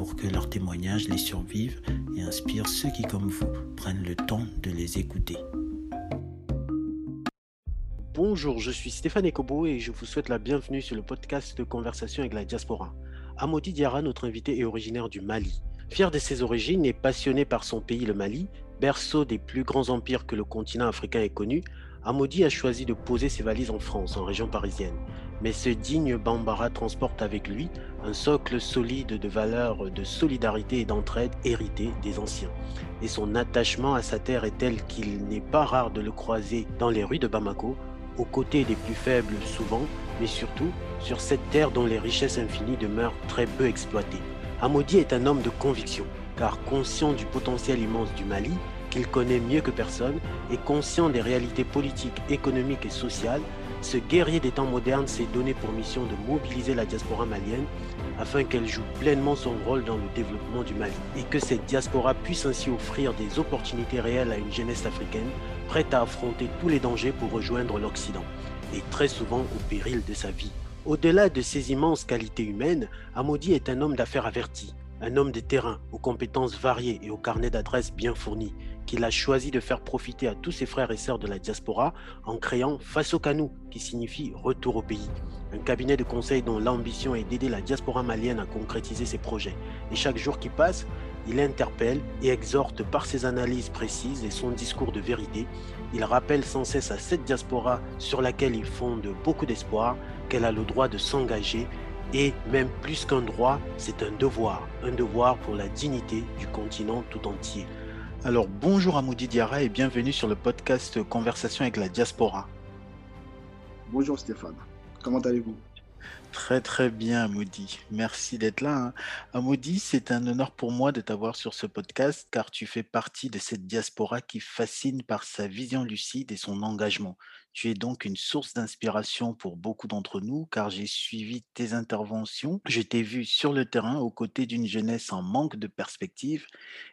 pour que leurs témoignages les survivent et inspirent ceux qui, comme vous, prennent le temps de les écouter. Bonjour, je suis Stéphane Ekobo et je vous souhaite la bienvenue sur le podcast de Conversation avec la diaspora. Amodi Diara, notre invité, est originaire du Mali. Fier de ses origines et passionné par son pays, le Mali, berceau des plus grands empires que le continent africain ait connu, Amodi a choisi de poser ses valises en France, en région parisienne. Mais ce digne Bambara transporte avec lui un socle solide de valeurs de solidarité et d'entraide héritées des anciens. Et son attachement à sa terre est tel qu'il n'est pas rare de le croiser dans les rues de Bamako, aux côtés des plus faibles souvent, mais surtout sur cette terre dont les richesses infinies demeurent très peu exploitées. Amodi est un homme de conviction, car conscient du potentiel immense du Mali, qu'il connaît mieux que personne et conscient des réalités politiques, économiques et sociales, ce guerrier des temps modernes s'est donné pour mission de mobiliser la diaspora malienne afin qu'elle joue pleinement son rôle dans le développement du Mali et que cette diaspora puisse ainsi offrir des opportunités réelles à une jeunesse africaine prête à affronter tous les dangers pour rejoindre l'Occident et très souvent au péril de sa vie. Au-delà de ses immenses qualités humaines, Amodi est un homme d'affaires averti, un homme de terrain aux compétences variées et au carnet d'adresses bien fourni, qu'il a choisi de faire profiter à tous ses frères et sœurs de la diaspora en créant Face Canou, qui signifie retour au pays. Un cabinet de conseil dont l'ambition est d'aider la diaspora malienne à concrétiser ses projets. Et chaque jour qui passe, il interpelle et exhorte par ses analyses précises et son discours de vérité. Il rappelle sans cesse à cette diaspora sur laquelle il fonde beaucoup d'espoir qu'elle a le droit de s'engager et même plus qu'un droit, c'est un devoir, un devoir pour la dignité du continent tout entier. Alors bonjour à Moudi Diarra et bienvenue sur le podcast Conversation avec la diaspora. Bonjour Stéphane, comment allez-vous? Très très bien Moudi, merci d'être là. Hein. Amoudi, c'est un honneur pour moi de t'avoir sur ce podcast car tu fais partie de cette diaspora qui fascine par sa vision lucide et son engagement. Tu es donc une source d'inspiration pour beaucoup d'entre nous car j'ai suivi tes interventions. Je t'ai vu sur le terrain aux côtés d'une jeunesse en manque de perspective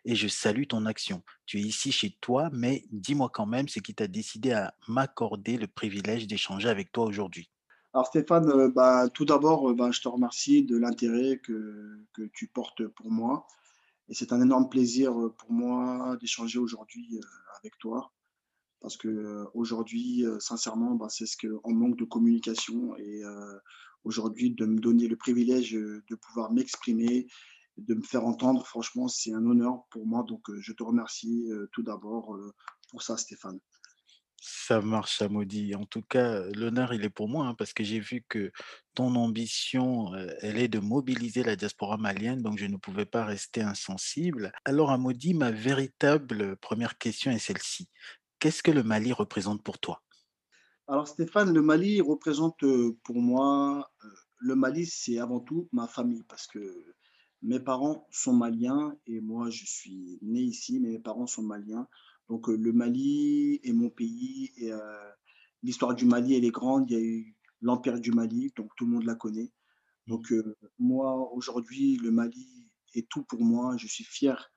et je salue ton action. Tu es ici chez toi, mais dis-moi quand même ce qui t'a décidé à m'accorder le privilège d'échanger avec toi aujourd'hui. Alors Stéphane, euh, bah, tout d'abord, euh, bah, je te remercie de l'intérêt que, tu portes pour moi. Et c'est un énorme plaisir euh, pour moi d'échanger aujourd'hui avec toi parce que aujourd'hui, sincèrement, bah, c'est ce qu'on manque de communication et aujourd'hui de me donner le privilège de pouvoir m'exprimer, de me faire entendre, franchement, c'est un honneur pour moi. Donc, je te remercie tout d'abord pour ça, Stéphane. Ça marche, ça. En tout cas, l'honneur, il est pour moi, hein, parce que j'ai vu que ton ambition, elle est de mobiliser la diaspora malienne, donc je ne pouvais pas rester insensible. Alors, Amodi, ma véritable première question est celle-ci. Qu'est-ce que le Mali représente pour toi? Alors Stéphane, le Mali représente pour moi, le Mali c'est avant tout ma famille parce que mes parents sont maliens et moi je suis né ici, mais mes parents sont maliens. Donc euh, le Mali est mon pays et l'histoire du Mali elle est grande. Il y a eu l'empire du Mali, donc tout le monde la connaît. Donc moi aujourd'hui le Mali est tout pour moi. Je suis fier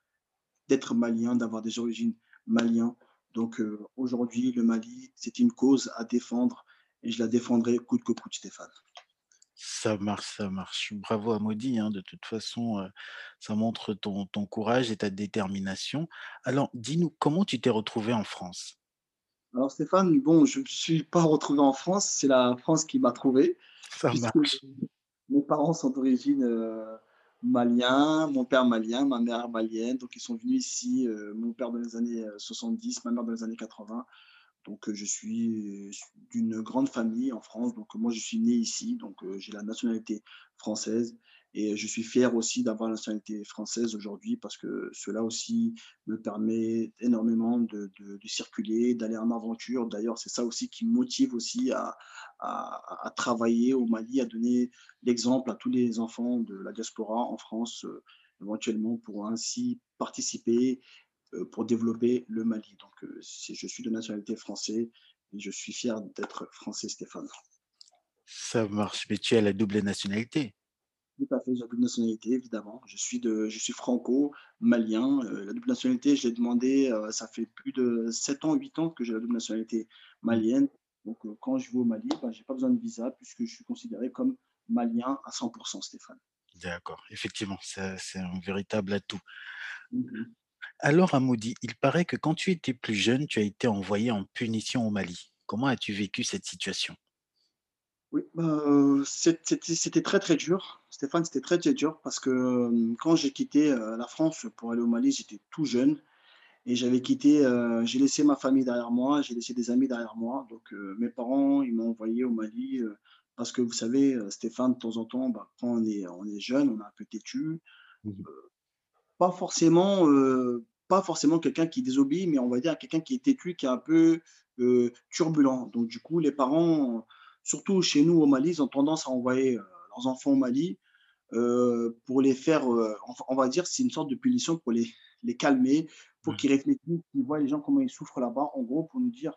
d'être malien, d'avoir des origines maliennes. Donc euh, aujourd'hui, le Mali, c'est une cause à défendre et je la défendrai coûte que coûte, Stéphane. Ça marche, ça marche. Bravo à Maudit. Hein. De toute façon, euh, ça montre ton, ton, courage et ta détermination. Alors, dis-nous, comment tu t'es retrouvé en France? Alors, Stéphane, bon, je ne suis pas retrouvé en France. C'est la France qui m'a trouvé. Ça marche. Mes parents sont d'origine euh, malien, mon père malien, ma mère malienne. Donc, ils sont venus ici, euh, mon père dans les années 70, euh, ma mère dans les années 80. Donc, euh, je suis d'une grande famille en France. Donc, moi, je suis né ici. Donc, j'ai la nationalité française. Et je suis fier aussi d'avoir la nationalité française aujourd'hui parce que cela aussi me permet énormément de, circuler, d'aller en aventure. D'ailleurs, c'est ça aussi qui me motive aussi à, travailler au Mali, à donner l'exemple à tous les enfants de la diaspora en France. éventuellement pour ainsi participer pour développer le Mali. Donc, je suis de nationalité française et je suis fier d'être français, Stéphane. Ça marche, mais tu as la double nationalité. Tout à fait, j'ai la double nationalité, évidemment. Je suis, de, je suis franco-malien. la double nationalité, je l'ai demandé, ça fait plus de 7 ans, 8 ans que j'ai la double nationalité malienne. Donc, quand je vais au Mali, ben, je n'ai pas besoin de visa puisque je suis considéré comme malien à 100%, Stéphane. D'accord, effectivement, c'est un véritable atout. Mmh Alors, Amoudi, il paraît que quand tu étais plus jeune, tu as été envoyé en punition au Mali. Comment as-tu vécu cette situation? Oui, bah, c'était très très dur. Stéphane, c'était très très dur parce que quand j'ai quitté la France pour aller au Mali, j'étais tout jeune et j'avais quitté, j'ai laissé ma famille derrière moi, j'ai laissé des amis derrière moi. Donc mes parents, ils m'ont envoyé au Mali parce que vous savez, Stéphane, de temps en temps, bah, quand on est, on est jeune, on est un peu têtu. Mmh pas forcément, pas forcément quelqu'un qui désobéit, mais on va dire quelqu'un qui est têtu, qui est un peu turbulent. Donc du coup, les parents, surtout chez nous au Mali, ils ont tendance à envoyer leurs enfants au Mali pour les faire, on va dire, c'est une sorte de punition pour les, les calmer, pour qu'ils réfléchissent, qu'ils voient les gens comment ils souffrent là-bas, en gros, pour nous dire,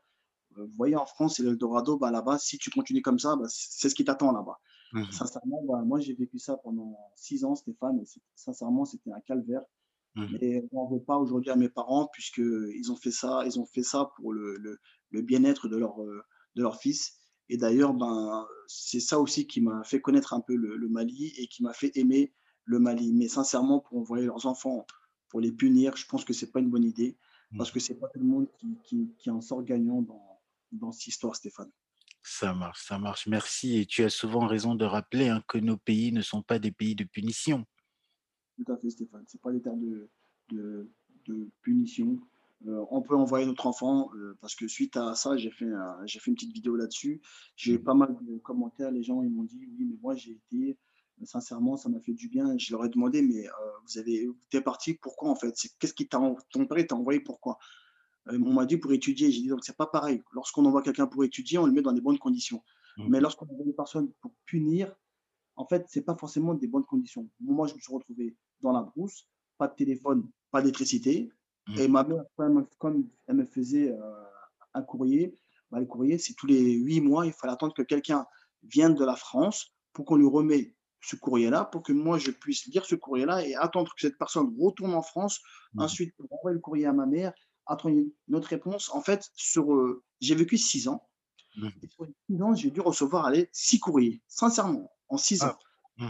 vous voyez, en France, c'est l'Eldorado, bah, là-bas, si tu continues comme ça, bah, c'est ce qui t'attend là-bas. Mmh. Sincèrement, bah, moi, j'ai vécu ça pendant six ans, Stéphane, et sincèrement, c'était un calvaire. Mmh. Et on ne veut pas aujourd'hui à mes parents, puisqu'ils ont fait ça, ils ont fait ça pour le, le, le bien-être de leur, de leur fils. Et d'ailleurs, ben, c'est ça aussi qui m'a fait connaître un peu le, le, Mali et qui m'a fait aimer le Mali. Mais sincèrement, pour envoyer leurs enfants, pour les punir, je pense que ce n'est pas une bonne idée, parce que ce n'est pas tout le monde qui, qui, qui en sort gagnant dans, dans cette histoire, Stéphane. Ça marche, ça marche. Merci. Et tu as souvent raison de rappeler hein, que nos pays ne sont pas des pays de punition. Tout à fait, Stéphane. Ce pas des termes de, de, de punition. Euh, on peut envoyer notre enfant, euh, parce que suite à ça, j'ai fait, fait une petite vidéo là-dessus. J'ai eu mmh. pas mal de commentaires. Les gens ils m'ont dit Oui, mais moi, j'ai été, sincèrement, ça m'a fait du bien. Je leur ai demandé Mais euh, vous avez, es parti, pourquoi en fait? Qu'est-ce qui t'a, ton père t'a envoyé, pourquoi? Euh, on m'a dit pour étudier. J'ai dit donc c'est pas pareil. Lorsqu'on envoie quelqu'un pour étudier, on le met dans des bonnes conditions. Mmh. Mais lorsqu'on envoie une personne pour punir, en fait, c'est pas forcément des bonnes conditions. Moi, je me suis retrouvé dans la brousse, pas de téléphone, pas d'électricité. Mmh. Et ma mère, comme elle me faisait euh, un courrier, bah, le courrier, c'est tous les huit mois, il fallait attendre que quelqu'un vienne de la France pour qu'on lui remette ce courrier-là, pour que moi, je puisse lire ce courrier-là et attendre que cette personne retourne en France, mmh. ensuite envoyer le courrier à ma mère attendre notre réponse. En fait, sur, euh, j'ai vécu six ans. Mmh. Et sur six ans, j'ai dû recevoir aller six courriers, sincèrement, en six ah. ans. Mmh.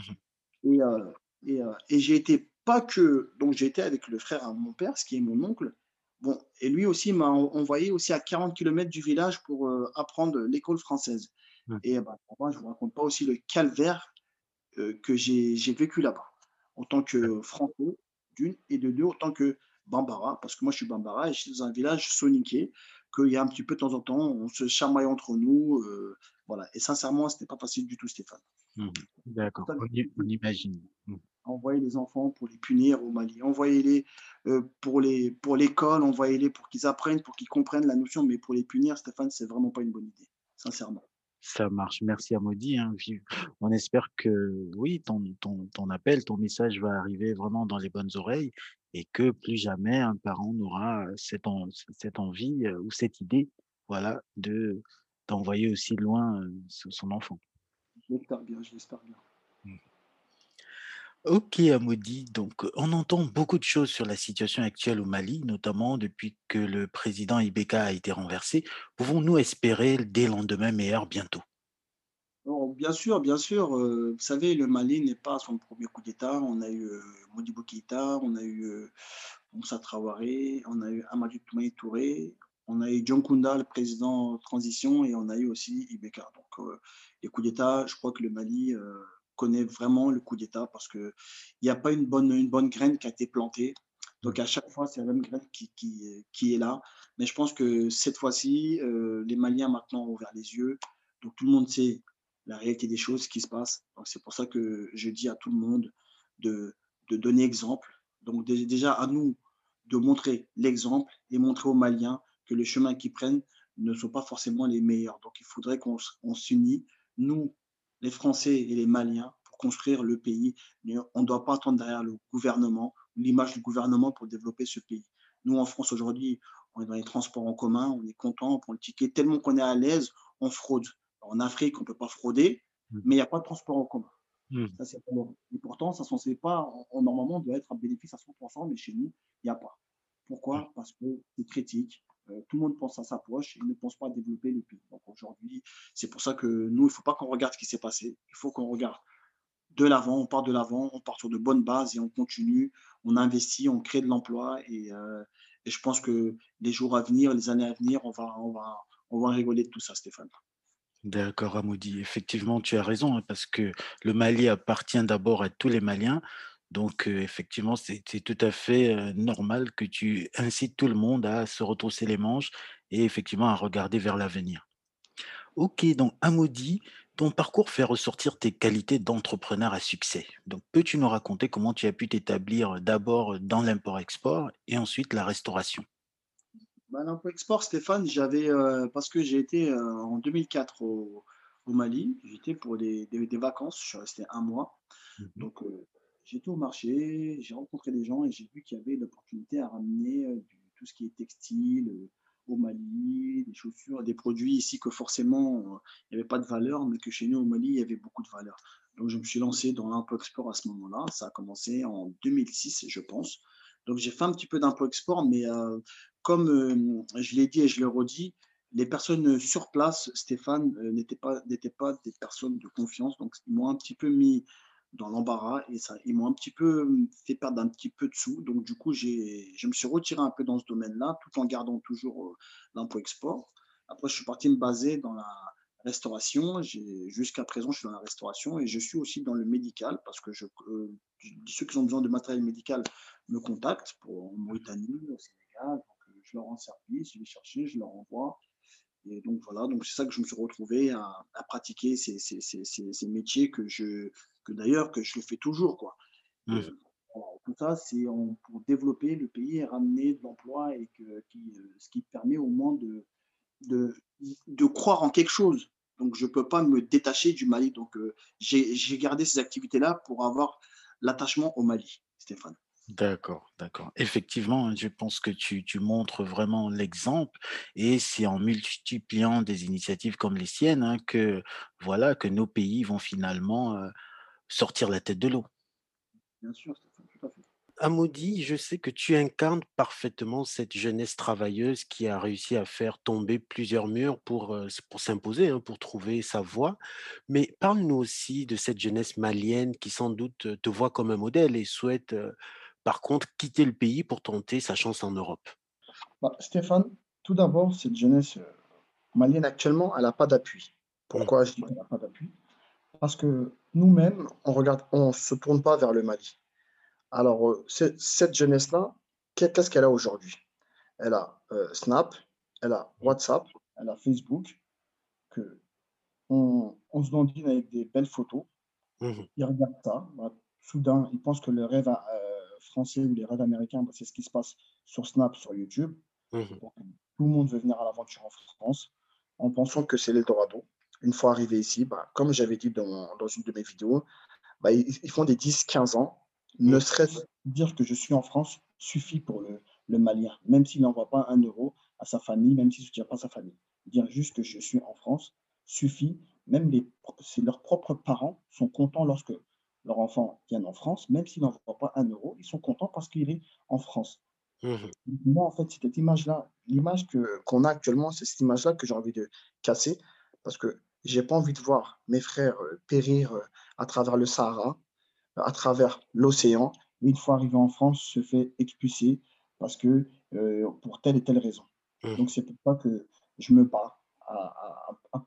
Et, euh, et, euh, et j'ai été pas que. Donc, j'ai été avec le frère à mon père, ce qui est mon oncle. Bon, et lui aussi m'a envoyé aussi à 40 km du village pour apprendre l'école française. Mmh. Et bah, moi, je ne vous raconte pas aussi le calvaire que j'ai vécu là-bas, en tant que franco, d'une, et de deux, en tant que Bambara, parce que moi je suis Bambara et je suis dans un village soniqué, qu'il y a un petit peu de temps en temps, on se chamaille entre nous. Euh, voilà. Et sincèrement, ce n'était pas facile du tout, Stéphane. Mmh. D'accord, on, imagine. Mmh. Envoyer les enfants pour les punir au Mali, envoyer-les euh, pour l'école, envoyer-les pour qu'ils apprennent, pour qu'ils comprennent la notion, mais pour les punir, Stéphane, c'est vraiment pas une bonne idée, sincèrement. Ça marche. Merci à Maudit. Hein. On espère que oui, ton, ton, ton, appel, ton message va arriver vraiment dans les bonnes oreilles et que plus jamais un parent n'aura cette, cette envie ou cette idée voilà, de d'envoyer aussi loin son enfant. J'espère bien, j'espère bien. Mmh. Ok, Amodi. Donc, on entend beaucoup de choses sur la situation actuelle au Mali, notamment depuis que le président Ibeka a été renversé. Pouvons-nous espérer des lendemains meilleurs bientôt? Bien sûr, bien sûr. Vous savez, le Mali n'est pas son premier coup d'État. On a eu Modibo Keïta, on a eu Moussa Traoré, on a eu Amadou Toumaï Touré, on a eu John Kunda, le président de transition, et on a eu aussi Ibeka. Donc, les coups d'État, je crois que le Mali connaît vraiment le coup d'État parce qu'il n'y a pas une bonne, une bonne graine qui a été plantée. Donc à chaque fois, c'est la même graine qui, qui, qui, est là. Mais je pense que cette fois-ci, euh, les Maliens maintenant ont ouvert les yeux. Donc tout le monde sait la réalité des choses qui se passent. Donc c'est pour ça que je dis à tout le monde de, de donner exemple. Donc déjà à nous de montrer l'exemple et montrer aux Maliens que les chemins qu'ils prennent ne sont pas forcément les meilleurs. Donc il faudrait qu'on s'unisse, nous, les Français et les Maliens, construire le pays. On ne doit pas attendre derrière le gouvernement, l'image du gouvernement pour développer ce pays. Nous, en France, aujourd'hui, on est dans les transports en commun, on est content, on prend le ticket. Tellement qu'on est à l'aise, on fraude. En Afrique, on ne peut pas frauder, mmh. mais il n'y a pas de transport en commun. Mmh. Ça, et pourtant, ça ne censé pas, normalement, doit être un bénéfice à 100%, mais chez nous, il n'y a pas. Pourquoi? Mmh. Parce que c'est critique. Euh, tout le monde pense à sa poche et ne pense pas à développer le pays. Donc aujourd'hui, c'est pour ça que nous, il ne faut pas qu'on regarde ce qui s'est passé. Il faut qu'on regarde de l'avant, on part de l'avant, on part sur de bonnes bases et on continue, on investit, on crée de l'emploi. Et, euh, et, je pense que les jours à venir, les années à venir, on va, on va, on va rigoler de tout ça, Stéphane. D'accord, Amoudi. Effectivement, tu as raison, hein, parce que le Mali appartient d'abord à tous les Maliens. Donc, effectivement, c'est tout à fait normal que tu incites tout le monde à se retrousser les manches et effectivement à regarder vers l'avenir. Ok, donc Amoudi, ton parcours fait ressortir tes qualités d'entrepreneur à succès. Donc, peux-tu nous raconter comment tu as pu t'établir d'abord dans l'import-export et ensuite la restauration? Bah, L'import-export, Stéphane, j'avais parce que j'ai été en 2004 au, Mali. J'étais pour des, vacances. Je suis resté un mois. Mmh donc, j'étais au marché, j'ai rencontré des gens et j'ai vu qu'il y avait l'opportunité à ramener euh, tout ce qui est textile euh, au Mali, des chaussures, des produits ici que forcément euh, il n'y avait pas de valeur, mais que chez nous au Mali il y avait beaucoup de valeur. Donc je me suis lancé dans l'import-export à ce moment-là. Ça a commencé en 2006, je pense. Donc j'ai fait un petit peu d'import-export, mais comme je l'ai dit et je le redis, les personnes sur place, Stéphane, n'étaient pas, pas des personnes de confiance. Donc ils m'ont un petit peu mis dans l'embarras et ça, ils m'ont un petit peu fait perdre un petit peu de sous. Donc, du coup, je me suis retiré un peu dans ce domaine-là tout en gardant toujours euh, l'impôt-export. Après, je suis parti me baser dans la restauration. Jusqu'à présent, je suis dans la restauration et je suis aussi dans le médical parce que je, euh, ceux qui ont besoin de matériel médical me contactent pour en Mauritanie, au Sénégal. Donc, euh, je leur rends service, je vais chercher, je leur envoie. Et donc voilà, donc c'est ça que je me suis retrouvé à, pratiquer ces, ces, ces, ces, métiers que je, que d'ailleurs que je le fais toujours quoi. Mmh. Euh, tout ça, c'est pour développer le pays et ramener de l'emploi et que, qui, euh, ce qui permet au moins de, de, de croire en quelque chose. Donc, je ne peux pas me détacher du Mali. Donc, euh, j'ai gardé ces activités-là pour avoir l'attachement au Mali, Stéphane. D'accord, d'accord. Effectivement, je pense que tu, tu montres vraiment l'exemple et c'est en multipliant des initiatives comme les siennes hein, que voilà que nos pays vont finalement sortir la tête de l'eau. Bien sûr, tout à fait. Amaudy, je sais que tu incarnes parfaitement cette jeunesse travailleuse qui a réussi à faire tomber plusieurs murs pour, pour s'imposer, hein, pour trouver sa voie. Mais parle-nous aussi de cette jeunesse malienne qui sans doute te voit comme un modèle et souhaite par contre, quitter le pays pour tenter sa chance en Europe bah, Stéphane, tout d'abord, cette jeunesse euh, malienne actuellement, elle n'a pas d'appui. Pourquoi je dis qu'elle n'a pas d'appui? Parce que nous-mêmes, on regarde, on ne se tourne pas vers le Mali. Alors, euh, cette jeunesse-là, qu'est-ce qu'elle a aujourd'hui? Elle a euh, Snap, elle a WhatsApp, elle a Facebook, que on, se dandine avec des belles photos. Mmh ils regardent ça. Bah, soudain, ils pensent que le rêve a, français ou les rêves américains, bah, c'est ce qui se passe sur Snap, sur YouTube. Mmh tout le monde veut venir à l'aventure en France en pensant que c'est l'Eldorado. Une fois arrivé ici, bah, comme j'avais dit dans, dans, une de mes vidéos, bah, ils, font des 10-15 ans. Ne serait-ce dire que je suis en France suffit pour le, le Malien, même s'il n'envoie pas un euro à sa famille, même s'il ne soutient pas sa famille. Dire juste que je suis en France suffit. Même les, leurs propres parents sont contents lorsque leur enfant vient en France, même s'il n'envoie pas un euro, ils sont contents parce qu'il est en France. Mmh Moi, en fait, cette image-là, l'image qu'on a actuellement, c'est cette image-là que j'ai envie de casser parce que j'ai pas envie de voir mes frères euh, périr euh, à travers le Sahara, à travers l'océan. Une fois arrivé en France, se fait expulser parce que euh, pour telle et telle raison. Mmh. Donc, c'est pour ça que je me bats à,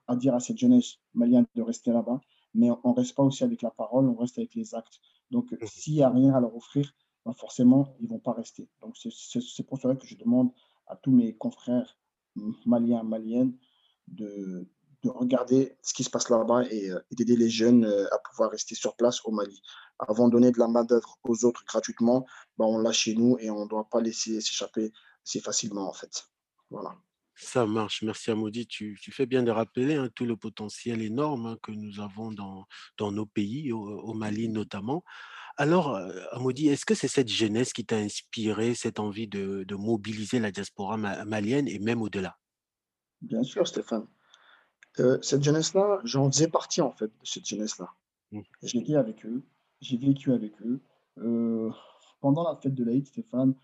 à dire à cette jeunesse malienne de rester là-bas mais on ne reste pas aussi avec la parole, on reste avec les actes. Donc, mmh. s'il n'y a rien à leur offrir, ben forcément, ils ne vont pas rester. Donc, c'est pour cela que je demande à tous mes confrères maliens, maliennes, de regarder ce qui se passe là-bas et, euh, d'aider les jeunes euh, à pouvoir rester sur place au Mali. Avant de donner de la main-d'œuvre aux autres gratuitement, ben on l'a chez nous et on ne doit pas laisser s'échapper si facilement, en fait. Voilà. Ça marche, merci Amaudy. Tu, tu fais bien de rappeler hein, tout le potentiel énorme hein, que nous avons dans, dans nos pays, au, au Mali notamment. Alors, euh, Amaudy, est-ce que c'est cette jeunesse qui t'a inspiré, cette envie de, de mobiliser la diaspora ma- malienne et même au-delà? Bien sûr, Stéphane. Euh, cette jeunesse-là, j'en faisais partie en fait de cette jeunesse-là. Mm, J'étais avec eux, j'ai vécu avec eux. Euh, pendant la fête de l'Aïd, Stéphane,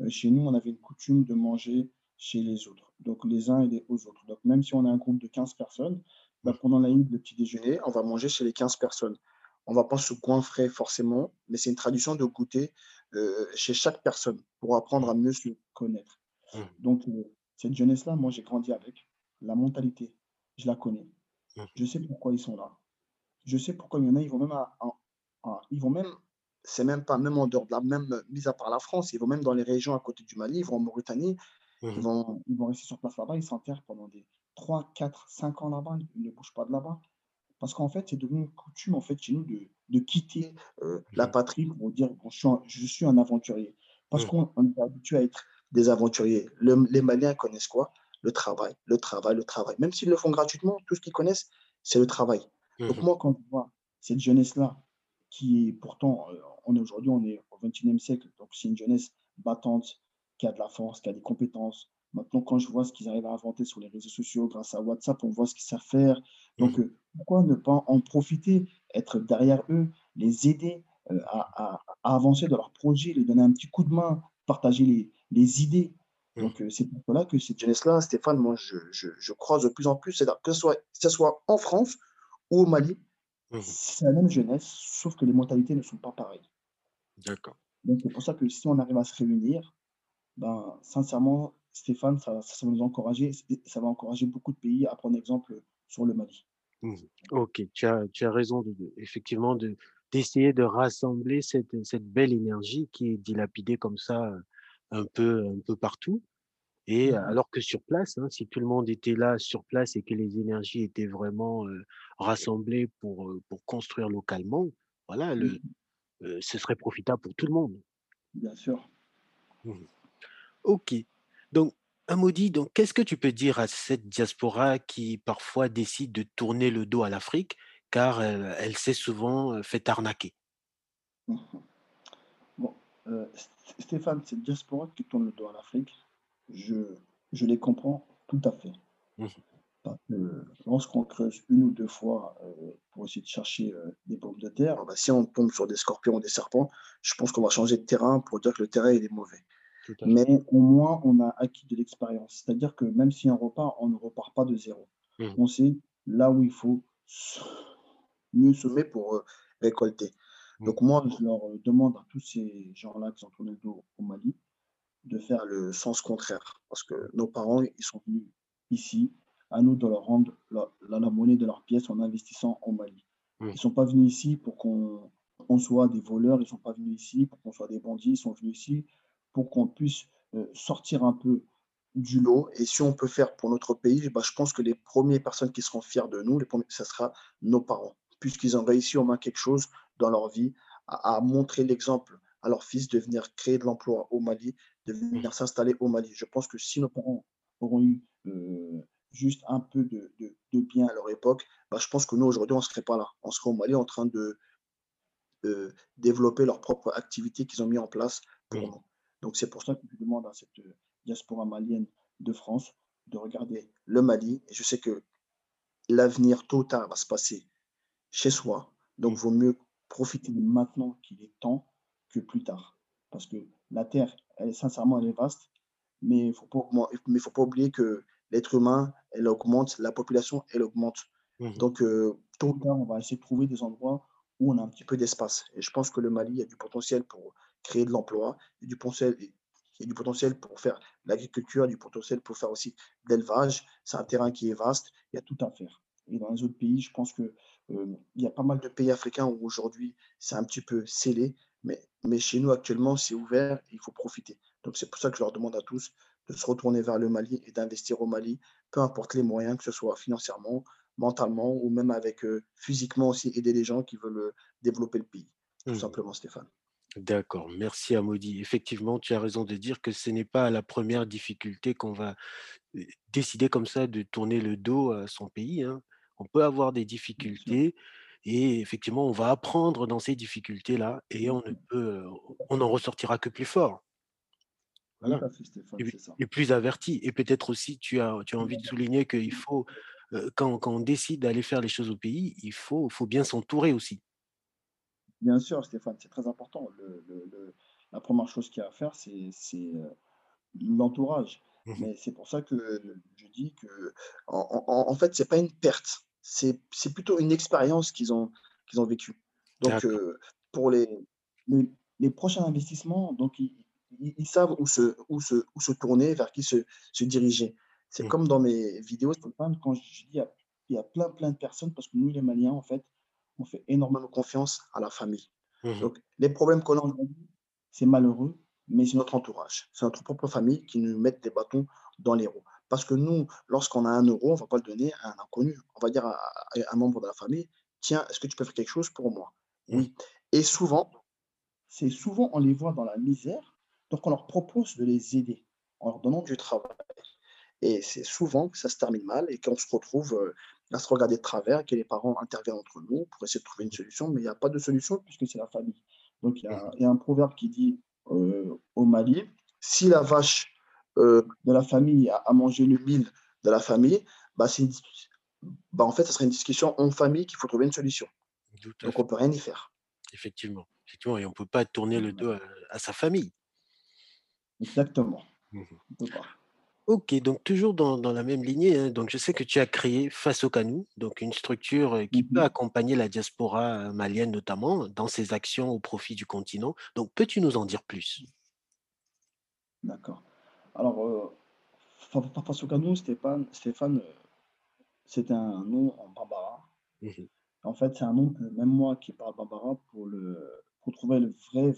euh, chez nous, on avait une coutume de manger chez les autres, donc les uns et les aux autres. Donc même si on est un groupe de 15 personnes, bah, mm, pendant l'Aïd, le petit déjeuner, on va manger chez les 15 personnes. On va pas se goinfrer forcément, mais c'est une tradition de goûter euh, chez chaque personne pour apprendre à mieux se connaître. mm, Donc cette jeunesse-là, moi j'ai grandi avec. La mentalité, je la connais. mm, Je sais pourquoi ils sont là. Je sais pourquoi il y en a, ils vont même à, à- à- ils vont même, c'est même pas même en dehors de la même, mis à part la France, ils vont même dans les régions à côté du Mali, ils vont en Mauritanie, ils vont, ils vont rester sur place là-bas, ils s'enterrent pendant des 3 4 5 ans là-bas, ils ne bougent pas de là-bas. Parce qu'en fait, c'est devenu une coutume en fait chez nous de, de quitter euh, la mhm, patrie pour dire bon, je suis un, je suis un aventurier. Parce qu'on on est habitué à être des aventuriers. Le- les Maliens connaissent quoi? Le travail, le travail, le travail. Même s'ils le font gratuitement, tout ce qu'ils connaissent, c'est le travail. Donc mhm, moi, quand je vois cette jeunesse-là, qui est pourtant, euh, on est aujourd'hui, on est au XXIe siècle, donc c'est une jeunesse battante, qui a de la force, qui a des compétences. Maintenant, quand je vois ce qu'ils arrivent à inventer sur les réseaux sociaux, grâce à WhatsApp, on voit ce qu'ils savent faire. Donc, mhm, euh, pourquoi ne pas en profiter, être derrière eux, les aider euh, à, à- à avancer dans leurs projets, les donner un petit coup de main, partager les, les idées? Mhm, Donc, euh, c'est pour cela que cette jeunesse-là, Stéphane, moi, je, je, je croise de plus en plus, c'est-à-dire que ce soit, que ce soit en France ou au Mali, mhm. c'est la même jeunesse, sauf que les mentalités ne sont pas pareilles. D'accord. Donc, c'est pour ça que si on arrive à se réunir, ben, sincèrement, Stéphane, ça, ça va nous encourager, ça va encourager beaucoup de pays à prendre exemple sur le Mali. Mhm. Ok, tu as, tu as raison de, de- effectivement de d'essayer de rassembler cette, cette belle énergie qui est dilapidée comme ça un peu un peu partout. Et Mhm. alors que sur place, hein, si tout le monde était là sur place et que les énergies étaient vraiment euh, rassemblées pour euh, pour construire localement, voilà, le, Mhm. euh, ce serait profitable pour tout le monde. Bien sûr. Mhm. Ok. Donc, Amaudy, donc qu'est-ce que tu peux dire à cette diaspora qui parfois décide de tourner le dos à l'Afrique car elle, elle s'est souvent fait arnaquer? Bon, Stéphane, cette diaspora qui tourne le dos à l'Afrique, je, je les comprends tout à fait. Parce que lorsqu'on creuse une ou deux fois euh, pour essayer de chercher euh, des pommes de terre, bah, si on tombe sur des scorpions ou des serpents, je pense qu'on va changer de terrain pour dire que le terrain il est mauvais. Mais au moins, on a acquis de l'expérience. C'est-à-dire que même si on repart, on ne repart pas de zéro. Mhm. On sait là où il faut mieux semer pour euh, récolter. Donc moi, je leur euh, demande à tous ces gens-là qui sont tournés le dos au Mali de faire le sens contraire. Parce que nos parents, ils sont venus ici, à nous de leur rendre la, la- la monnaie de leur pièce en investissant au Mali. Ils ne sont pas venus ici pour qu'on on soit des voleurs, ils ne sont pas venus ici pour qu'on soit des bandits, ils sont venus ici pour qu'on puisse euh, sortir un peu du lot. Et si on peut faire pour notre pays, bah, je pense que les premières personnes qui seront fiers de nous, les premiers, ce sera nos parents, puisqu'ils ont réussi au moins quelque chose dans leur vie, à, à montrer l'exemple à leurs fils de venir créer de l'emploi au Mali, de venir s'installer au Mali. Je pense que si nos parents auront eu euh, juste un peu de, de, de bien à leur époque, bah, je pense que nous, aujourd'hui, on ne serait pas là. On serait au Mali en train de, euh, développer leur propre activité qu'ils ont mis en place pour nous. Donc c'est pour ça que je demande à cette euh, diaspora malienne de France de regarder le Mali. Et je sais que l'avenir tôt ou tard va se passer chez soi. Donc Mhm. vaut mieux profiter de maintenant qu'il est temps que plus tard. Parce que la Terre, elle, sincèrement, elle est vaste, mais il ne faut, faut pas oublier que l'être humain, elle augmente, la population, elle augmente. Mhm. Donc, euh, tôt ou tard, on va essayer de trouver des endroits où on a un petit peu d'espace. Et je pense que le Mali a du potentiel pour créer de l'emploi, il du potentiel, il y a du potentiel pour faire l'agriculture, du potentiel pour faire aussi de l'élevage. C'est un terrain qui est vaste, il y a tout à faire. Et dans les autres pays, je pense que euh, il y a pas mal de pays africains où aujourd'hui c'est un petit peu scellé, mais, mais chez nous actuellement c'est ouvert et il faut profiter. Donc c'est pour ça que je leur demande à tous de se retourner vers le Mali et d'investir au Mali, peu importe les moyens, que ce soit financièrement, mentalement ou même avec euh, physiquement aussi aider les gens qui veulent développer le pays. Tout Mhm. simplement, Stéphane. D'accord, merci Amaudy. Effectivement, tu as raison de dire que ce n'est pas à la première difficulté qu'on va décider comme ça de tourner le dos à son pays, hein. On peut avoir des difficultés et effectivement, on va apprendre dans ces difficultés-là et on ne peut, on n'en ressortira que plus fort. Voilà fait, Stéphane, et ça. et plus averti et peut-être aussi tu as tu as envie de souligner qu'il faut, quand quand on décide d'aller faire les choses au pays, il faut faut bien s'entourer aussi. Bien sûr, Stéphane, c'est très important. Le le le la 1re chose qu'il y a à faire, c'est l'entourage. Mmh mh. Mais c'est pour ça que je dis qu'en en en fait, c'est pas une perte, c'est plutôt une expérience qu'ils ont qu'ils ont vécue. Donc, heu, pour les les les prochains investissements, donc ils ils ils savent où se où se où se tourner, vers qui se se diriger. C'est Mmh. comme dans mes vidéos, quand je dis il y a plein, plein de personnes parce que nous, les Maliens, en fait, on fait énormément confiance à la famille. Mmh mh. Donc les problèmes qu'on a aujourd'hui, c'est malheureux, mais c'est notre entourage, c'est notre propre famille qui nous mettent des bâtons dans les roues. Parce que nous, lorsqu'on a 1 €, on va pas le donner à un inconnu. On va dire à à un membre de la famille: «Tiens, est-ce que tu peux faire quelque chose pour moi?» Mmh. «Oui» et souvent, c'est souvent on les voit dans la misère, donc on leur propose de les aider, en leur donnant du travail et c'est souvent que ça se termine mal et qu'on se retrouve, heu, à se regarder de travers, que les parents interviennent entre nous pour essayer de trouver une solution, mais il y a pas de solution puisque c'est la famille. Donc il y Mmh a mh. il y a un proverbe qui dit, heu, au Mali: «Si la vache, heu, de la famille a mangé le mil de la famille, bah, c'est bah, en fait, ça serait une discussion en famille qu'il faut trouver une solution». À Donc on peut rien y faire. Effectivement, effectivement et on peut pas tourner le dos à à sa famille. Exactement, Mmh. OK, donc toujours dans dans la même lignée, hein, donc je sais que tu as créé Fasocanou, donc une structure, heu, qui Mmh peut accompagner la diaspora, heu, malienne notamment, dans ses actions au profit du continent. Donc peux-tu nous en dire plus? D'accord. Alors, heu, Fa Fa Fasocanou, Stéphane Stéphane, heu, c'est un nom en bambara. Mmh mh. En fait, c'est un nom même moi qui parle bambara, pour le pour trouver le vrai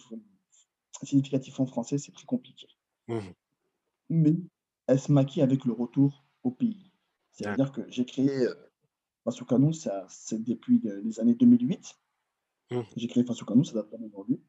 significatif en français, c'est très compliqué. Mmh mh. Mais elle se maquille avec le retour au pays. C'est-à-dire que j'ai créé, Fasocanou, ça c'est depuis de les années 2008. Mmh mh. J'ai créé Fasocanou, ça date pas d'aujourd'hui.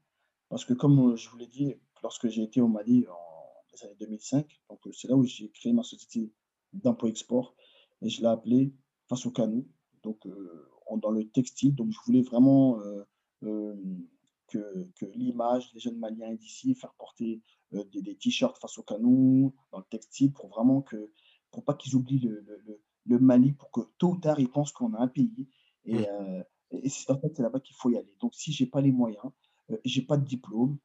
Parce que comme, je vous l'ai dit, lorsque j'ai été au Mali en les années 2005, donc heu, c'est là où j'ai créé ma société d'import-export et je l'ai appelée Fasocanou, donc heu, en dans le textile. Donc je voulais vraiment, heu, hem, que que l'image des jeunes maliens d'ici, faire porter, des des t-shirts Fasocanou dans le textile pour vraiment que pour pas qu'ils oublient le le le le Mali, pour que tôt ou tard, ils pensent qu'on a un pays Mmh. et heu et c'est en fait, là-bas qu'il faut y aller. Donc si j'ai pas les moyens, heu, j'ai pas de diplôme,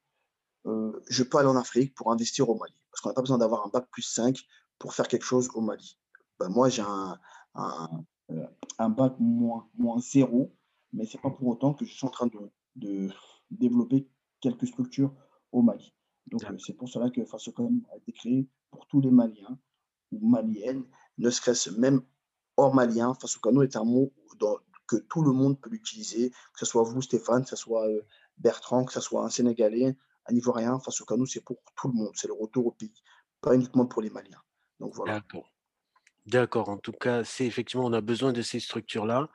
heu, je peux aller en Afrique pour investir au Mali. Parce qu'on a pas besoin d'avoir un bac+5 pour faire quelque chose au Mali. Bah, moi, j'ai un un, un bac moins moins 0, mais c'est pas Mmh. pour autant que je suis en train de de développer quelques structures au Mali. Donc D'accord. c'est pour cela que Fasocanou a été créé pour tous les Maliens ou Maliennes, ne serait-ce même hors malien. Fasocanou est un mot dans que tout le monde peut l'utiliser, que ce soit vous Stéphane, que ce soit, Bertrand, que ça soit un Sénégalais, un Ivoirien. Fasocanou, c'est pour tout le monde, c'est le retour au pays, pas uniquement pour les Maliens. Donc voilà. D'accord. D'accord, en tout cas, c'est effectivement on a besoin de ces structures-là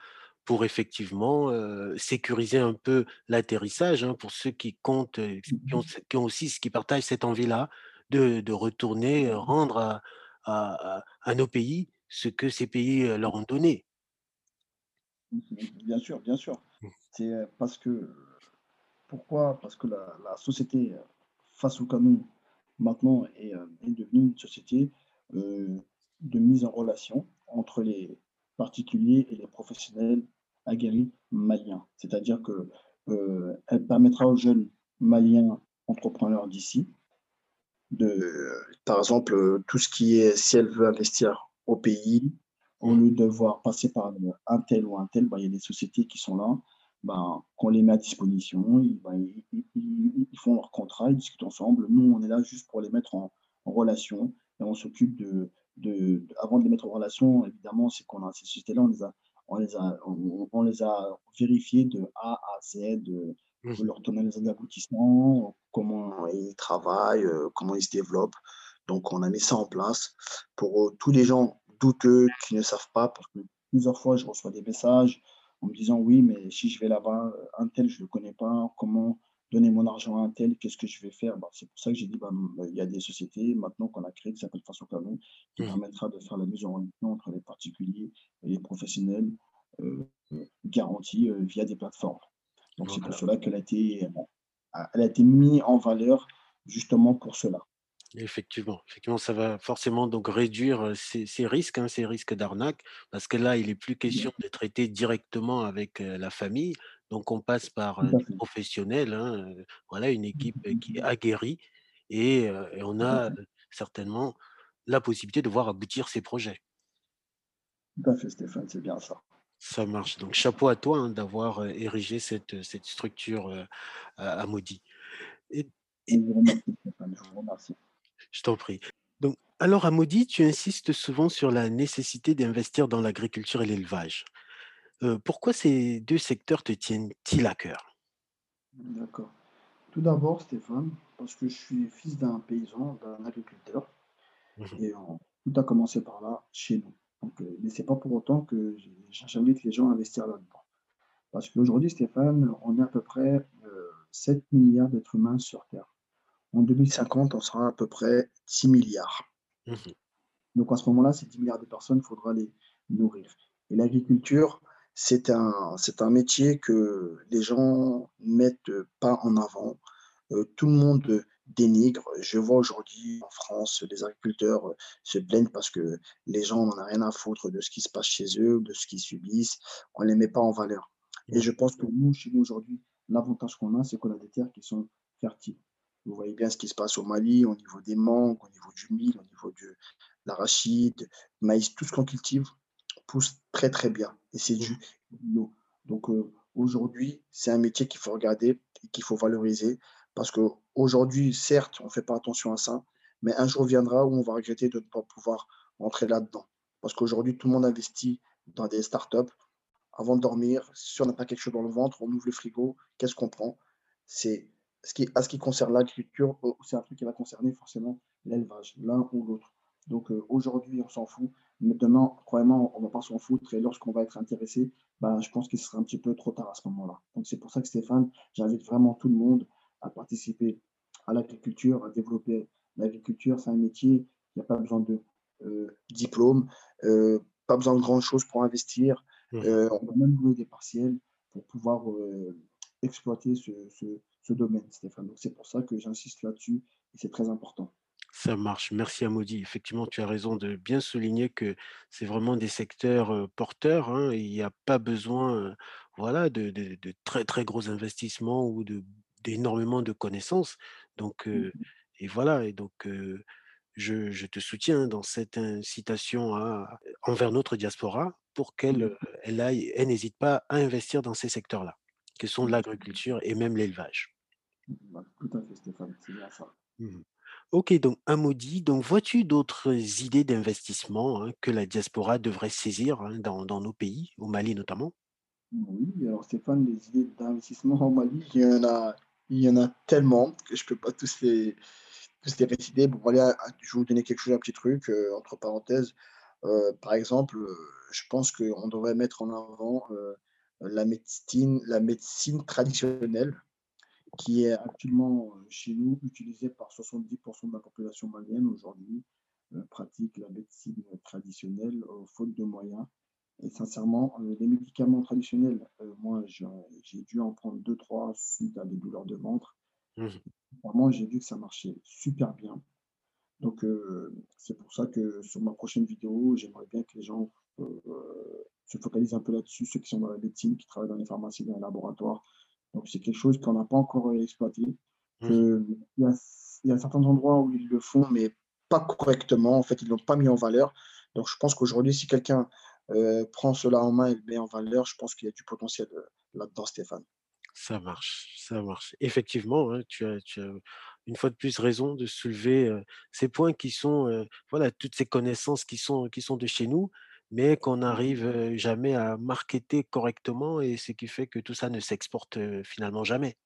pour effectivement, heu, sécuriser un peu l'atterrissage, hein, pour ceux qui comptent, heu, Mmh qui ont qui ont aussi qui partagent cette envie-là de de retourner, mh. rendre à à nos pays ce que ces pays, leur ont donné. Mmh mh. Bien sûr, bien sûr. Mmh. C'est, parce que pourquoi? Parce que la société, heu, Fasocanou maintenant est, heu, est devenue une société, heu, de mise en relation entre les particuliers et les professionnels aguerris maliens. C'est-à-dire que, elle permettra aux jeunes maliens entrepreneurs d'ici de par exemple, tout ce qui est si elle veut investir au pays, au lieu de devoir passer par, heu, untel ou untel, bah, il y a des sociétés qui sont là, ben, qu'on les met à disposition, ils ben, ils ils ils ils font leur contrat, ils discutent ensemble. Nous, on est là juste pour les mettre en en relation et on s'occupe de de avant de les mettre en relation, évidemment, c'est qu'on a ces sociétés-là, on les a on les a on les a vérifiées de A à Z, heu, Mmh mh. leurs tenants et aboutissants, comment ils travaillent, heu, comment ils se développent. Donc on a mis ça en place pour, heu, tous les gens douteux qui ne savent pas, parce que plusieurs fois je reçois des messages en me disant: «Oui, mais si je vais là-bas, heu, untel je le connais pas, comment donner mon argent à un tel, qu'est-ce que je vais faire? Bah, C'est pour ça que j'ai dit, bah, il y a des sociétés maintenant qu'on a créées qui s'appellent Façon Canon, qui Mmh. permettra de faire la mise en relation entre les particuliers et les professionnels euh, garantis euh, via des plateformes. Donc c'est pour cela qu'elle a été, elle a été mise en valeur justement pour cela. Effectivement, effectivement, ça va forcément donc réduire, ces ces risques, hein, ces risques d'arnaque, parce que là, il est plus question de traiter directement avec, la famille. Donc on passe par, des professionnels, hein, voilà, une équipe, heu, qui est aguerrie et on a, certainement la possibilité de voir aboutir ces projets. Tout à fait, Stéphane, c'est bien ça. Ça marche, donc chapeau à toi, hein, d'avoir, érigé cette, cette structure, à Maudit et Je et vous remercie, Stéphane, je vous remercie. Je t'en prie. Donc, alors à Maudit, tu insistes souvent sur la nécessité d'investir dans l'agriculture et l'élevage. Heu, pourquoi ces 2 secteurs te tiennent-ils à cœur? D'accord. Tout d'abord, Stéphane, parce que je suis fils d'un paysan, d'un agriculteur, Mmh et tout a commencé par là, chez nous. Donc, euh, mais c'est pas pour autant que j'invite les gens à investir là-dedans. Parce qu'aujourd'hui, Stéphane, on est à peu près euh, 7 milliards d'êtres humains sur Terre. En 2050, on sera à peu près 6 milliards. Mmh Donc à ce moment-là, ces 10 milliards de personnes, il faudra les nourrir. Et l'agriculture, c'est un, c'est un métier que les gens mettent pas en avant. Euh, tout le monde dénigre. Je vois aujourd'hui en France, les agriculteurs euh, se plaignent parce que les gens n'en ont rien à foutre de ce qui se passe chez eux, de ce qu'ils subissent. On ne les met pas en valeur. Et mh. je pense que nous, chez nous aujourd'hui, l'avantage qu'on a, c'est qu'on a des terres qui sont fertiles. Vous voyez bien ce qui se passe au Mali, au niveau des mangues, au niveau du mil, au niveau du, l'arachide, maïs, tout ce qu'on cultive pousse très très bien et c'est du bio. Donc euh, aujourd'hui, c'est un métier qu'il faut regarder et qu'il faut valoriser parce que aujourd'hui, certes, on ne fait pas attention à ça, mais un jour viendra où on va regretter de ne pas pouvoir entrer là-dedans. Parce qu'aujourd'hui, tout le monde investit dans des startups. Avant de dormir, si on n'a pas quelque chose dans le ventre, on ouvre le frigo, qu'est-ce qu'on prend? C'est ce qui, à ce qui concerne l'agriculture, euh, c'est un truc qui va concerner forcément l'élevage, l'un ou l'autre. Donc euh, aujourd'hui, on s'en fout, mais demain, croyez-moi, on ne va pas s'en foutre. Et lorsqu'on va être intéressé, ben, je pense qu'il sera un petit peu trop tard à ce moment-là. Donc c'est pour ça que Stéphane, j'invite vraiment tout le monde à participer à l'agriculture, à développer l'agriculture. C'est un métier, il n'y a pas besoin de euh, diplôme, euh, pas besoin de grandes choses pour investir. Mmh on peut même louer des partiels pour pouvoir exploiter ce, ce, ce domaine, Stéphane. Donc c'est pour ça que j'insiste là-dessus et c'est très important. Ça marche, merci Amaudy. Effectivement, tu as raison de bien souligner que c'est vraiment des secteurs, heu, porteurs, hein. Il n'y a pas besoin, heu, voilà, de de de très, très gros investissements ou d'énormément de connaissances. Donc heu et voilà et donc je je te soutiens dans cette incitation à envers notre diaspora pour qu'elle, heu, elle aille elle n'hésite pas à investir dans ces secteurs-là, que sont l'agriculture et même l'élevage. Tout à fait, Stéphane, c'est bien ça. Mmh OK, donc Amaudy, donc vois-tu d'autres idées d'investissement, hein, que la diaspora devrait saisir, hein, dans dans nos pays, au Mali notamment? Oui, alors Stéphane, les idées d'investissement en Mali, il y en a, il y en a tellement que je ne peux pas tous les, tous les réciter. Bon, voilà, je vais vous donner quelque chose, un petit truc, euh, entre parenthèses. Euh, par exemple, euh, je pense qu'on devrait mettre en avant la médecine, la médecine traditionnelle qui est actuellement euh, chez nous utilisée par 70% de la population malienne aujourd'hui, euh, pratique la médecine traditionnelle euh, faute de moyens. Et sincèrement, les médicaments traditionnels, moi j'ai j'ai dû en prendre deux, trois suite à des douleurs de ventre. Mmh Vraiment, j'ai vu que ça marchait super bien. Donc, euh, c'est pour ça que sur ma prochaine vidéo, j'aimerais bien que les gens euh, se focalisent un peu là-dessus, ceux qui sont dans la médecine, qui travaillent dans les pharmacies, dans les laboratoires. Donc, c'est quelque chose qu'on n'a pas encore exploité. Mmh il, y a, il y a certains endroits où ils le font, mais pas correctement. En fait, ils ne l'ont pas mis en valeur. Donc, je pense qu'aujourd'hui, si quelqu'un euh, prend cela en main et le met en valeur, je pense qu'il y a du potentiel euh, là-dedans, Stéphane. Ça marche, ça marche. Effectivement, hein, tu as tu as une fois de plus raison de soulever, heu, ces points qui sont, voilà, toutes ces connaissances qui sont qui sont de chez nous, mais qu'on n'arrive, jamais à marketer correctement et ce qui fait que tout ça ne s'exporte, finalement jamais.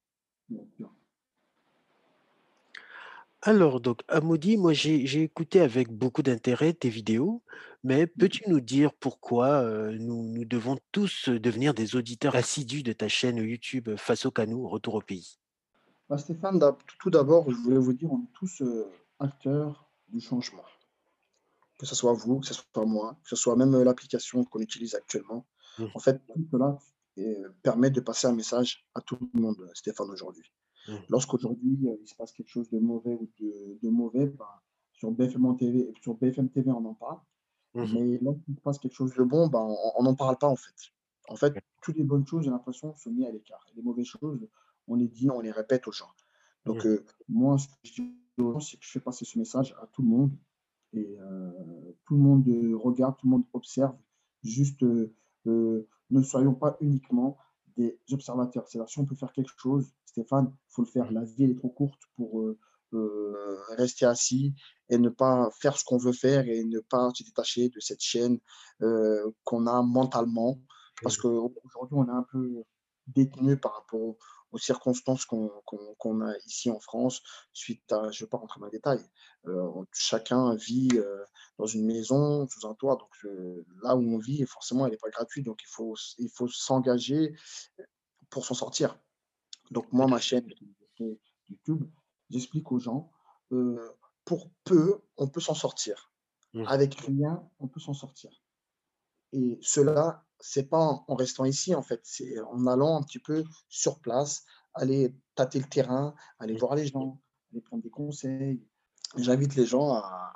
Alors donc Amaudy, moi j'ai écouté avec beaucoup d'intérêt tes vidéos, mais peux-tu nous dire pourquoi, nous nous devons tous, devenir des auditeurs assidus de ta chaîne YouTube Face au Canou, Retour au pays? Bah, Stéphane, tout d'abord, je voulais vous dire, on est tous acteurs du changement. Que ce soit vous, que ce soit moi, que ce soit même euh, l'application qu'on utilise actuellement. Mmh. En fait, tout cela permet de passer un message à tout le monde, Stéphane, aujourd'hui. Mmh. Lorsqu'aujourd'hui, il se passe quelque chose de mauvais ou de, mauvais, bah, sur, BFM TV, sur BFM TV, on en parle. Mmh Mais lorsqu'il se passe quelque chose de bon, bah, on n'en parle pas, en fait. En fait, toutes les bonnes choses, j'ai l'impression, sont mises à l'écart. Les mauvaises choses, on les dit, on les répète aux gens. Donc, euh, moi, ce que je dis aux gens, c'est que je fais passer ce message à tout le monde. Et euh, tout le monde regarde, tout le monde observe. Juste, euh, ne soyons pas uniquement des observateurs. C'est-à-dire, si on peut faire quelque chose, Stéphane, il faut le faire. La vie, elle est trop courte pour rester assis et ne pas faire ce qu'on veut faire et ne pas se détacher de cette chaîne qu'on a mentalement parce qu'aujourd'hui, on est un peu détenu par rapport aux circonstances qu'on a ici en France, suite à, je ne vais pas rentrer dans les détails, euh, chacun vit euh, dans une maison, sous un toit, donc euh, là où on vit, forcément, elle n'est pas gratuite, donc il faut, il faut s'engager pour s'en sortir. Donc moi, ma chaîne YouTube, j'explique aux gens, pour peu, on peut s'en sortir. Mmh. Avec rien, on peut s'en sortir. Et cela, c'est pas en restant ici, en fait, c'est en allant un petit peu sur place, aller tâter le terrain, aller mmh. voir les gens, aller prendre des conseils. J'invite les gens à,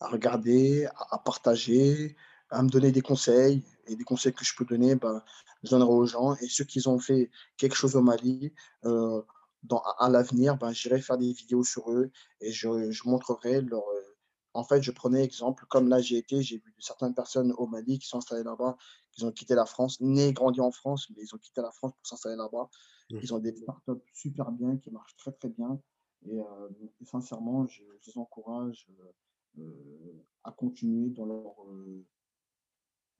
regarder, à, partager, à me donner des conseils. Et des conseils que je peux donner, ben, je donnerai aux gens. Et ceux qui ont fait quelque chose au Mali, euh, dans, à l'avenir, ben, j'irai faire des vidéos sur eux et je, je montrerai leur, en fait, je prenais exemple, comme là j'ai été, j'ai vu certaines personnes au Mali qui sont installées là-bas, qui ont quitté la France, nés, grandis en France, mais ils ont quitté la France pour s'installer là-bas. Mmh. Ils ont des startups super bien, qui marchent très très bien. Et, euh, sincèrement, je, les encourage euh, euh, à continuer dans leur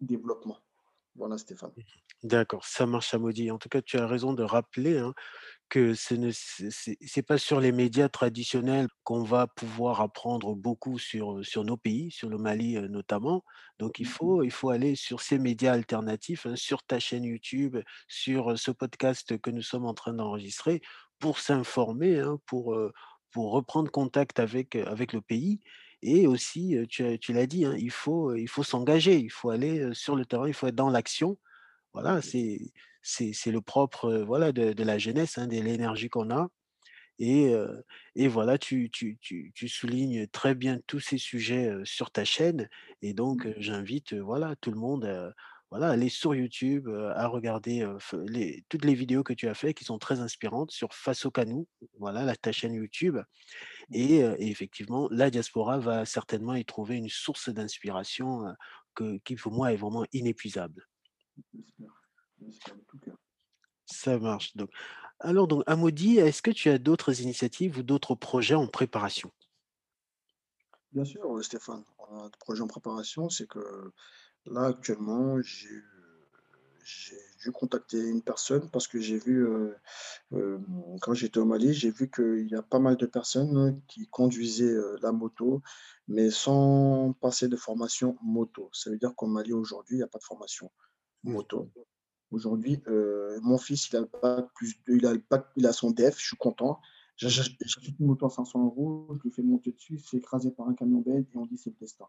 développement. Voilà, Stéphane. D'accord, ça marche à maudit. En tout cas, tu as raison de rappeler hein, que ce n'est pas sur les médias traditionnels qu'on va pouvoir apprendre beaucoup sur, sur nos pays, sur le Mali notamment. Donc il mmh faut, il faut aller sur ces médias alternatifs, hein, sur ta chaîne YouTube, sur ce podcast que nous sommes en train d'enregistrer pour s'informer, hein, pour, pour reprendre contact avec, avec le pays. Et aussi, tu, tu l'as dit, il faut, il faut s'engager, il faut aller sur le terrain, il faut être dans l'action voilà, c'est c'est le propre voilà, de, de la jeunesse, hein, de l'énergie qu'on a. Et, et voilà, tu, tu, tu, tu, soulignes très bien tous ces sujets sur ta chaîne. Et donc, Mmh. j'invite voilà, tout le monde à voilà, aller sur YouTube, à regarder les, toutes les vidéos que tu as faites qui sont très inspirantes sur Face au Canou, voilà, la, ta chaîne YouTube. Et, et effectivement, la diaspora va certainement y trouver une source d'inspiration qui, pour moi, est vraiment inépuisable. Ça marche donc. Alors donc, Amaudy, est-ce que tu as d'autres initiatives ou d'autres projets en préparation? Bien sûr, Stéphane, on a un projet en préparation, c'est que là, actuellement, j'ai j'ai dû contacter une personne parce que j'ai vu, euh, euh, quand j'étais au Mali, j'ai vu qu'il y a pas mal de personnes qui conduisaient euh, la moto, mais sans passer de formation moto. Ça veut dire qu'au Mali, aujourd'hui, il n'y a pas de formation moto. Aujourd'hui, euh, mon fils, il a bac plus il a il a son DEF, je suis content. J'achète une moto à 500 euros, je le fais monter dessus, c'est écrasé par un camion bête et on dit c'est le destin.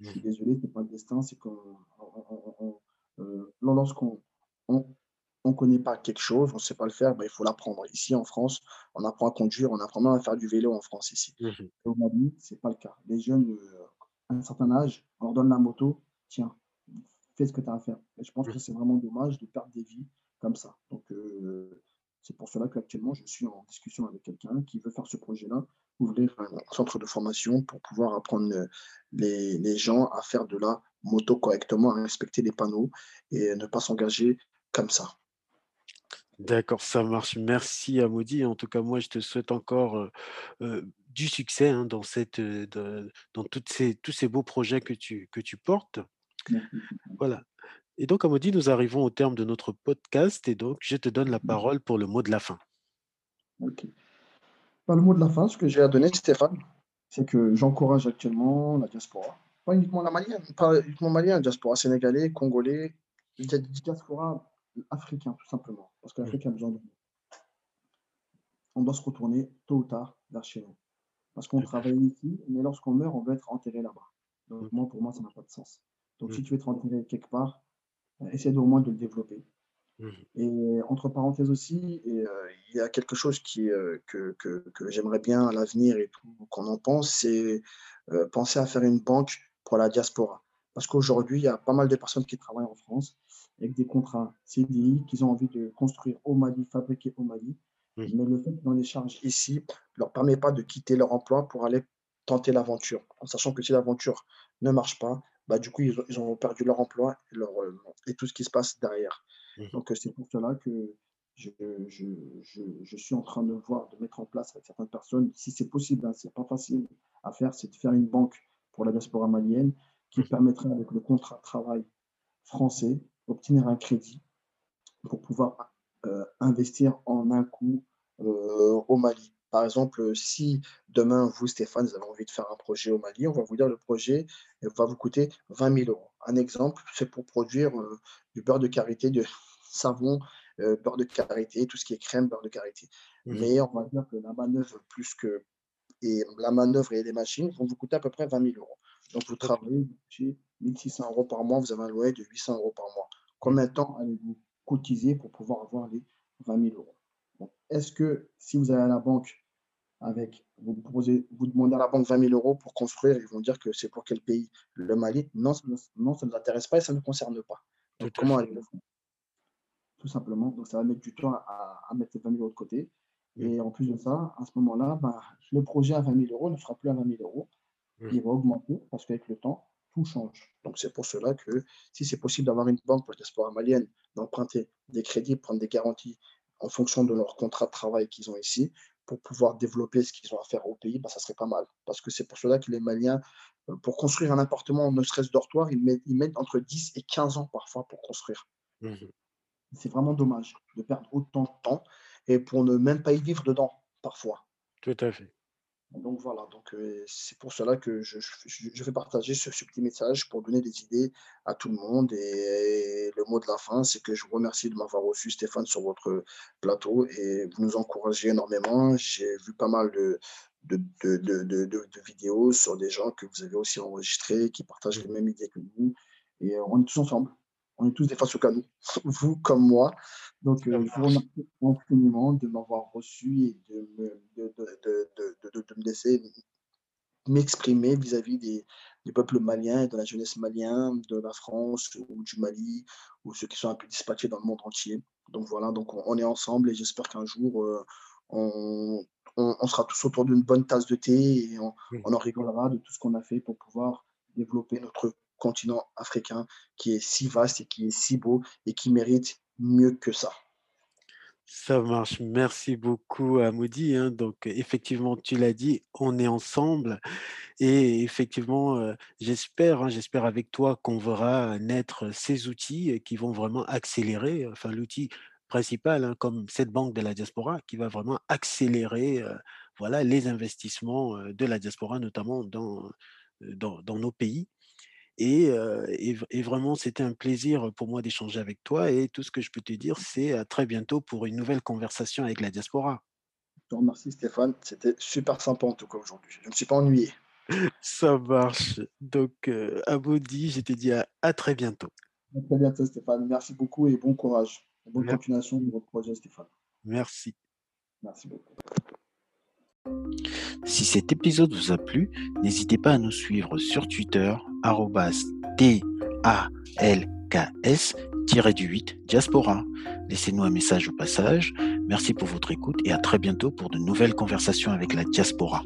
Je suis désolé, c'est pas le destin, c'est que euh, lorsqu'on on, on connaît pas quelque chose, on ne sait pas le faire, ben, il faut l'apprendre. Ici en France, on apprend à conduire, on apprend même à faire du vélo en France ici. Mmh. Au Mali, ce n'est pas le cas. Les jeunes, euh, à un certain âge, on leur donne la moto, tiens, fais ce que tu as à faire. Et je pense mmh. que c'est vraiment dommage de perdre des vies comme ça. Donc, euh, c'est pour cela qu'actuellement, je suis en discussion avec quelqu'un qui veut faire ce projet-là, ouvrir un centre de formation pour pouvoir apprendre les, les, gens à faire de la moto correctement, à respecter les panneaux et ne pas s'engager comme ça. D'accord, ça marche. Merci à Maudit. En tout cas, moi, je te souhaite encore euh, euh, du succès hein, dans, cette, dans toutes ces, tous ces beaux projets que tu, que tu portes. Voilà. Et donc, comme on dit, nous arrivons au terme de notre podcast et donc je te donne la parole pour le mot de la fin. Ok. Bah, le mot de la fin, ce que j'ai à donner, Stéphane, c'est que j'encourage actuellement la diaspora. Pas uniquement la malienne, pas uniquement malienne, la diaspora sénégalais, congolais, la diaspora africain, tout simplement. Parce que l'Afrique a besoin de nous. on doit se retourner tôt ou tard vers chez nous. Parce qu'on travaille ici, mais lorsqu'on meurt, on veut être enterré là-bas. Donc, mmh. moi, pour moi, ça n'a pas de sens. Donc, si mmh. tu veux être enterré quelque part, euh, essaie au moins de le développer. Mmh. Et entre parenthèses aussi, euh, il y a quelque chose qui, euh, que, que, que j'aimerais bien à l'avenir et tout qu'on en pense, c'est penser à faire une banque pour la diaspora. Parce qu'aujourd'hui, il y a pas mal de personnes qui travaillent en France avec des contrats CDI qu'ils ont envie de construire au Mali, fabriquer au Mali. Mais le fait qu'on les charge ici ne leur permet pas de quitter leur emploi pour aller tenter l'aventure. En sachant que si l'aventure ne marche pas, bah, du coup, ils ont, ils ont perdu leur emploi et, leur, et tout ce qui se passe derrière. Donc, c'est pour cela que je, je, je, je, suis en train de voir, de mettre en place avec certaines personnes, si c'est possible, hein, c'est pas facile à faire, c'est de faire une banque pour la diaspora malienne qui permettrait, avec le contrat de travail français, d'obtenir un crédit pour pouvoir euh, investir en un coup euh, au Mali. Par exemple, si demain, vous, Stéphane, vous avez envie de faire un projet au Mali, on va vous dire le projet va vous coûter 20 000 euros. Un exemple, c'est pour produire euh, du beurre de karité, du savon, beurre de karité, tout ce qui est crème, beurre de karité. Mmh Mais on va dire que la manœuvre, plus que et la manœuvre et les machines vont vous coûter à peu près 20 000 euros. Donc, vous travaillez, vous 1600 euros par mois, vous avez un loyer de 800 euros par mois. Combien de temps allez-vous cotiser pour pouvoir avoir les 20 000 euros? Est-ce que si vous allez à la banque avec, vous, proposez, vous demandez à la banque 20 000 euros pour construire, ils vont dire que c'est pour quel pays? Le Mali? Non, ça, non, ça ne nous intéresse pas et ça ne nous concerne pas. Donc, comment allez le faire? Tout simplement. Donc, ça va mettre du temps à, à mettre ces 20 000 euros de côté. Et en plus de ça, à ce moment-là, bah, le projet à 20 000 euros ne sera plus à 20 000 euros. Il va augmenter parce qu'avec le temps, tout change. Donc c'est pour cela que si c'est possible d'avoir une banque pour diaspora malienne, d'emprunter des crédits, prendre des garanties en fonction de leur contrat de travail qu'ils ont ici, pour pouvoir développer ce qu'ils ont à faire au pays, bah, ça serait pas mal. Parce que c'est pour cela que les Maliens, euh, pour construire un appartement, ne serait-ce dortoir, ils mettent, ils mettent, entre 10 et 15 ans parfois pour construire. Mmh c'est vraiment dommage de perdre autant de temps et pour ne même pas y vivre dedans, parfois. Tout à fait. Donc voilà, donc c'est pour cela que je, vais partager ce, petit message pour donner des idées à tout le monde. Et, le mot de la fin, c'est que je vous remercie de m'avoir reçu, Stéphane, sur votre plateau et vous nous encouragez énormément. J'ai vu pas mal de, de, vidéos sur des gens que vous avez aussi enregistrés, qui partagent les mêmes idées que nous. Et on est tous ensemble. On est tous des face au canon, vous comme moi. Donc, euh, je vous remercie infiniment de m'avoir reçu et de me, de, de, de, de me laisser m'exprimer vis-à-vis des, des, peuples maliens et de la jeunesse malienne, de la France ou du Mali, ou ceux qui sont un peu dispatchés dans le monde entier. Donc voilà, donc on, est ensemble et j'espère qu'un jour, euh, on, on, sera tous autour d'une bonne tasse de thé et on, on en rigolera de tout ce qu'on a fait pour pouvoir développer notre continent africain qui est si vaste et qui est si beau et qui mérite mieux que ça. Ça marche. Merci beaucoup, Amoudi. Hein. Donc, effectivement, tu l'as dit, on est ensemble. Et effectivement, j'espère, hein, j'espère avec toi qu'on verra naître ces outils qui vont vraiment accélérer, enfin, l'outil principal, hein, comme cette banque de la diaspora, qui va vraiment accélérer voilà, les investissements de la diaspora, notamment dans, dans, dans nos pays. Et, vraiment, c'était un plaisir pour moi d'échanger avec toi. Et tout ce que je peux te dire, c'est à très bientôt pour une nouvelle conversation avec la diaspora. Je te remercie Stéphane, c'était super sympa en tout cas aujourd'hui. Je ne me suis pas ennuyé. Ça marche. Donc, euh, Aboudi, je te dis à, très bientôt. À très bientôt Stéphane. Merci beaucoup et bon courage. Bonne continuation de votre projet Stéphane. Merci. Merci beaucoup. Si cet épisode vous a plu, n'hésitez pas à nous suivre sur Twitter, TALKS-8 Diaspora. Laissez-nous un message au passage. Merci pour votre écoute et à très bientôt pour de nouvelles conversations avec la diaspora.